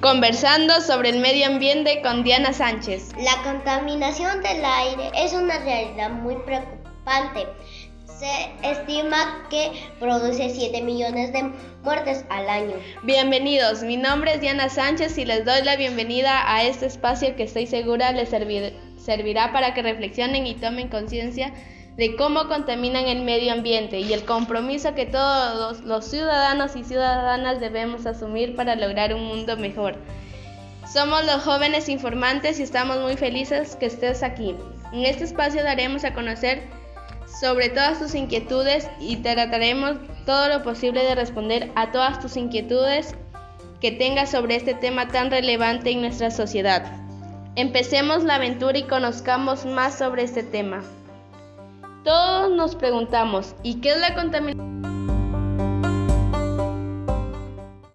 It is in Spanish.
Conversando sobre el medio ambiente con Diana Sánchez. La contaminación del aire es una realidad muy preocupante. Se estima que produce 7 millones de muertes al año. Bienvenidos, mi nombre es Diana Sánchez y les doy la bienvenida a este espacio que estoy segura les servirá para que reflexionen y tomen conciencia de cómo contaminan el medio ambiente y el compromiso que todos los ciudadanos y ciudadanas debemos asumir para lograr un mundo mejor. Somos los jóvenes informantes y estamos muy felices que estés aquí. En este espacio daremos a conocer sobre todas tus inquietudes y trataremos todo lo posible de responder a todas tus inquietudes que tengas sobre este tema tan relevante en nuestra sociedad. Empecemos la aventura y conozcamos más sobre este tema. Todos nos preguntamos, ¿y qué es la contaminación?